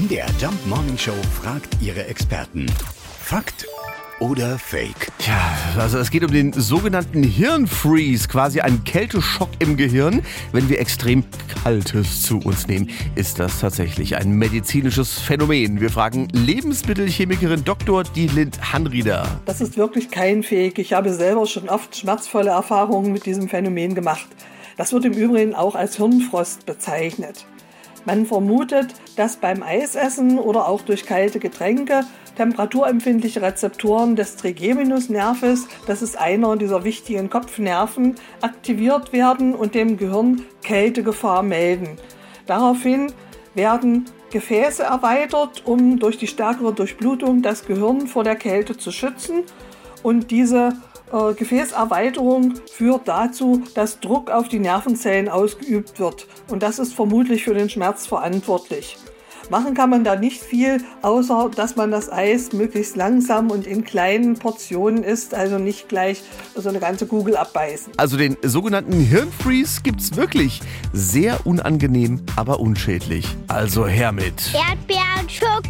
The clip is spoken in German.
MDR Jump Morning Show fragt ihre Experten. Fakt oder Fake? Tja, also es geht um den sogenannten Hirnfreeze, quasi ein Kälteschock im Gehirn, wenn wir extrem Kaltes zu uns nehmen. Ist das tatsächlich ein medizinisches Phänomen? Wir fragen Lebensmittelchemikerin Dr. Lind Hanrieder. Das ist wirklich kein Fake. Ich habe selber schon oft schmerzvolle Erfahrungen mit diesem Phänomen gemacht. Das wird im Übrigen auch als Hirnfrost bezeichnet. Man vermutet, dass beim Eisessen oder auch durch kalte Getränke temperaturempfindliche Rezeptoren des Trigeminusnerves, das ist einer dieser wichtigen Kopfnerven, aktiviert werden und dem Gehirn Kältegefahr melden. Daraufhin werden Gefäße erweitert, um durch die stärkere Durchblutung das Gehirn vor der Kälte zu schützen. Und diese äh, Gefäßerweiterung führt dazu, dass Druck auf die Nervenzellen ausgeübt wird. Und das ist vermutlich für den Schmerz verantwortlich. Machen kann man da nicht viel, außer dass man das Eis möglichst langsam und in kleinen Portionen isst, also nicht gleich so eine ganze Kugel abbeißen. Also den sogenannten Hirnfreeze gibt's wirklich. Sehr unangenehm, aber unschädlich. Also her mit. Erdbeeren, Schoko.